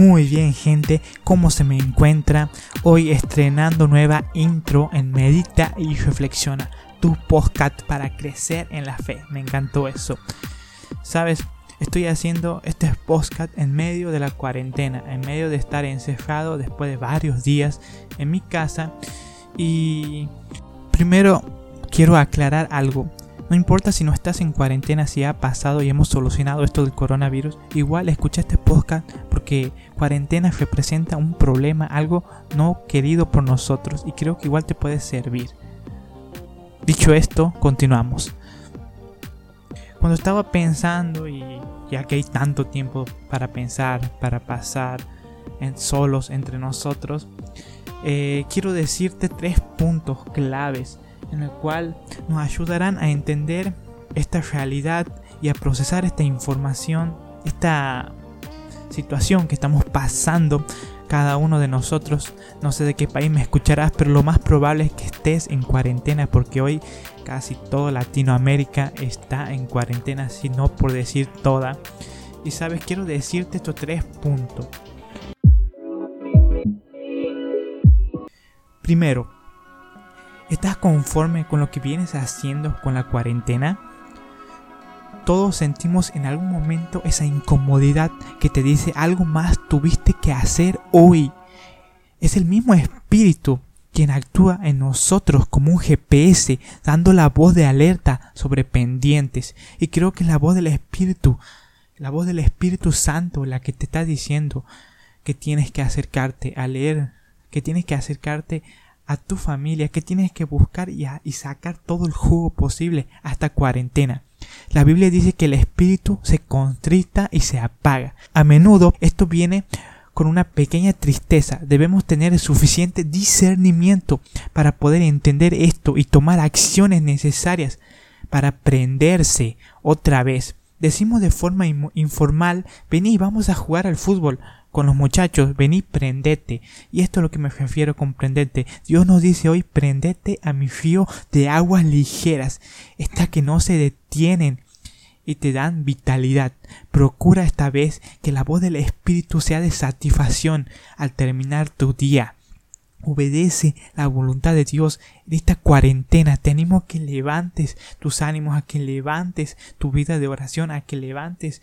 Muy bien gente, ¿cómo se me encuentra? Hoy estrenando nueva intro en Medita y Reflexiona, tu podcast para crecer en la fe. Me encantó eso. Sabes, estoy haciendo este podcast en medio de la cuarentena, en medio de estar encerrado después de varios días en mi casa. Y primero quiero aclarar algo. No importa si no estás en cuarentena, si ha pasado y hemos solucionado esto del coronavirus, igual escucha este podcast porque cuarentena representa un problema, algo no querido por nosotros y creo que igual te puede servir. Dicho esto, continuamos. Cuando estaba pensando y ya que hay tanto tiempo para pensar, para pasar en solos entre nosotros, eh, quiero decirte tres puntos claves en el cual nos ayudarán a entender esta realidad y a procesar esta información, esta situación que estamos pasando cada uno de nosotros. No sé de qué país me escucharás, pero lo más probable es que estés en cuarentena porque hoy casi toda Latinoamérica está en cuarentena, si no por decir toda. Y sabes, quiero decirte estos tres puntos. Primero, ¿Estás conforme con lo que vienes haciendo con la cuarentena? Todos sentimos en algún momento esa incomodidad que te dice algo más tuviste que hacer hoy. Es el mismo espíritu quien actúa en nosotros como un GPS, dando la voz de alerta sobre pendientes. Y creo que la voz del Espíritu, la voz del Espíritu Santo, la que te está diciendo que tienes que acercarte a leer, que tienes que acercarte a tu familia que tienes que buscar y, y sacar todo el jugo posible hasta cuarentena. La Biblia dice que el espíritu se contrista y se apaga. A menudo esto viene con una pequeña tristeza. Debemos tener suficiente discernimiento para poder entender esto y tomar acciones necesarias para prenderse otra vez. Decimos de forma informal, vení, vamos a jugar al fútbol con los muchachos, vení, prendete. Y esto es lo que me refiero con prendete. Dios nos dice hoy, prendete a mi río de aguas ligeras, estas que no se detienen y te dan vitalidad. Procura esta vez que la voz del Espíritu sea de satisfacción al terminar tu día. Obedece la voluntad de Dios en esta cuarentena. Te animo a que levantes tus ánimos, a que levantes tu vida de oración, a que levantes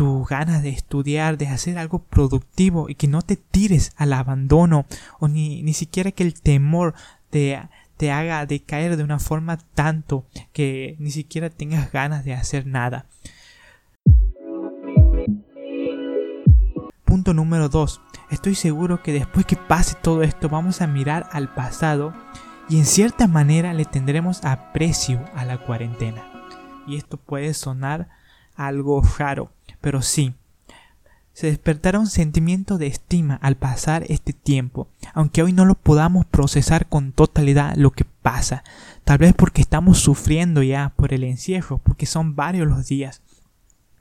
tus ganas de estudiar, de hacer algo productivo y que no te tires al abandono o ni, ni siquiera que el temor te, te haga decaer de una forma tanto que ni siquiera tengas ganas de hacer nada. Punto número 2. Estoy seguro que después que pase todo esto vamos a mirar al pasado y en cierta manera le tendremos aprecio a la cuarentena. Y esto puede sonar algo raro, pero sí, se despertará un sentimiento de estima al pasar este tiempo, aunque hoy no lo podamos procesar con totalidad lo que pasa, tal vez porque estamos sufriendo ya por el encierro, porque son varios los días.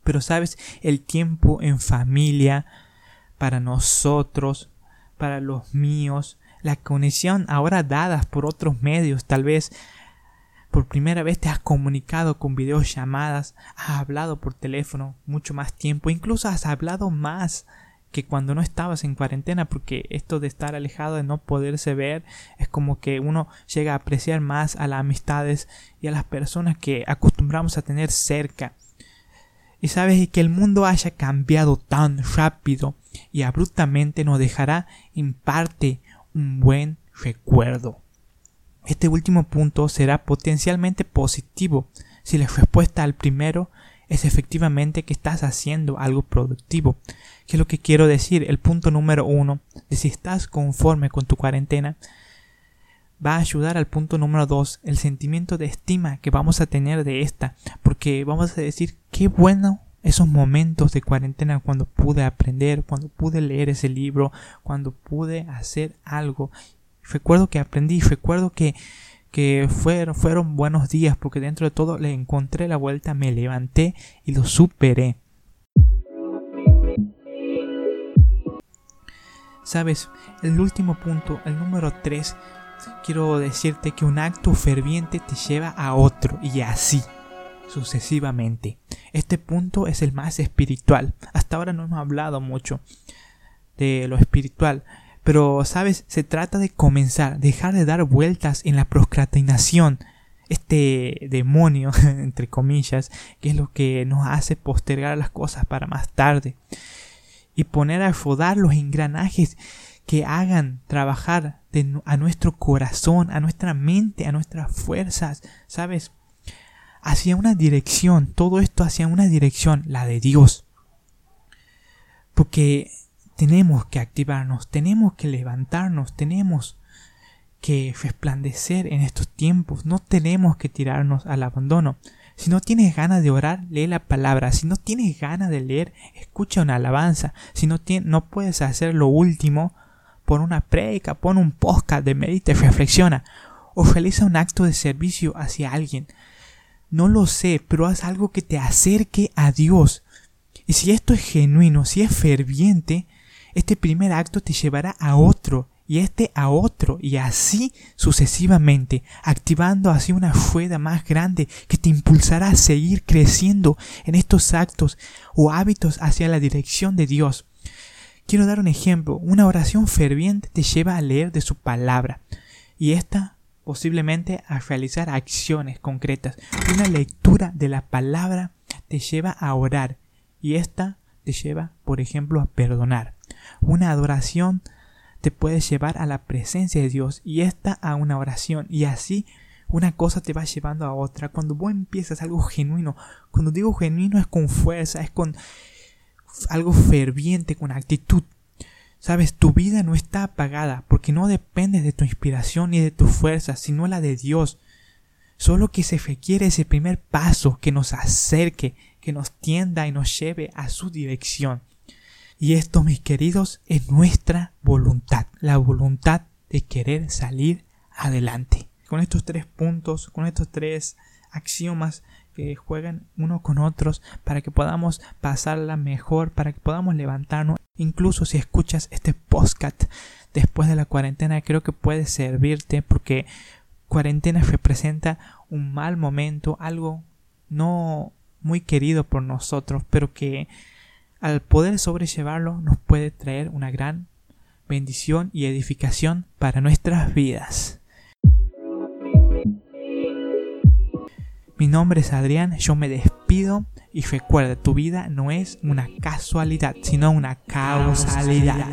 Pero sabes, el tiempo en familia, para nosotros, para los míos, la conexión ahora dadas por otros medios, tal vez por primera vez te has comunicado con videollamadas, has hablado por teléfono mucho más tiempo, incluso has hablado más que cuando no estabas en cuarentena, porque esto de estar alejado, de no poderse ver, es como que uno llega a apreciar más a las amistades y a las personas que acostumbramos a tener cerca. Y sabes que el mundo haya cambiado tan rápido y abruptamente nos dejará en parte un buen recuerdo. Este último punto será potencialmente positivo si la respuesta al primero es efectivamente que estás haciendo algo productivo. ¿Qué es lo que quiero decir? El punto número uno de si estás conforme con tu cuarentena va a ayudar al punto número dos, el sentimiento de estima que vamos a tener de esta, porque vamos a decir qué bueno esos momentos de cuarentena cuando pude aprender, cuando pude leer ese libro, cuando pude hacer algo. Recuerdo que aprendí, recuerdo que, que fueron, fueron buenos días porque dentro de todo le encontré la vuelta, me levanté y lo superé. Sabes, el último punto, el número 3, quiero decirte que un acto ferviente te lleva a otro y así sucesivamente. Este punto es el más espiritual. Hasta ahora no hemos hablado mucho de lo espiritual, pero sabes, se trata de comenzar, dejar de dar vueltas en la procrastinación, este demonio, entre comillas, que es lo que nos hace postergar las cosas para más tarde y poner a rodar los engranajes que hagan trabajar a nuestro corazón, a nuestra mente, a nuestras fuerzas, ¿sabes? Hacia una dirección, todo esto hacia una dirección, la de Dios. Porque tenemos que activarnos, tenemos que levantarnos, tenemos que resplandecer en estos tiempos, no tenemos que tirarnos al abandono. Si no tienes ganas de orar, lee la palabra. Si no tienes ganas de leer, escucha una alabanza. Si no, no puedes hacer lo último, pon una predica, pon un podcast de medita y reflexiona. O realiza un acto de servicio hacia alguien. No lo sé, pero haz algo que te acerque a Dios. Y si esto es genuino, si es ferviente, este primer acto te llevará a otro y este a otro y así sucesivamente, activando así una rueda más grande que te impulsará a seguir creciendo en estos actos o hábitos hacia la dirección de Dios. Quiero dar un ejemplo, una oración ferviente te lleva a leer de su palabra y esta posiblemente a realizar acciones concretas. Una lectura de la palabra te lleva a orar y esta te lleva, por ejemplo, a perdonar. Una adoración te puedes llevar a la presencia de Dios y esta a una oración y así una cosa te va llevando a otra. Cuando vos empiezas algo genuino, cuando digo genuino es con fuerza, es con algo ferviente, con actitud. Sabes, tu vida no está apagada porque no depende de tu inspiración ni de tu fuerza, sino la de Dios. Solo que se requiere ese primer paso que nos acerque, que nos tienda y nos lleve a su dirección. Y esto, mis queridos, es nuestra voluntad, la voluntad de querer salir adelante. Con estos tres puntos, con estos tres axiomas que juegan uno con otros para que podamos pasarla mejor, para que podamos levantarnos. Incluso si escuchas este podcast después de la cuarentena, creo que puede servirte porque cuarentena representa un mal momento, algo no muy querido por nosotros, pero que al poder sobrellevarlo nos puede traer una gran bendición y edificación para nuestras vidas. Mi nombre es Adrián, yo me despido y recuerda, tu vida no es una casualidad, sino una causalidad.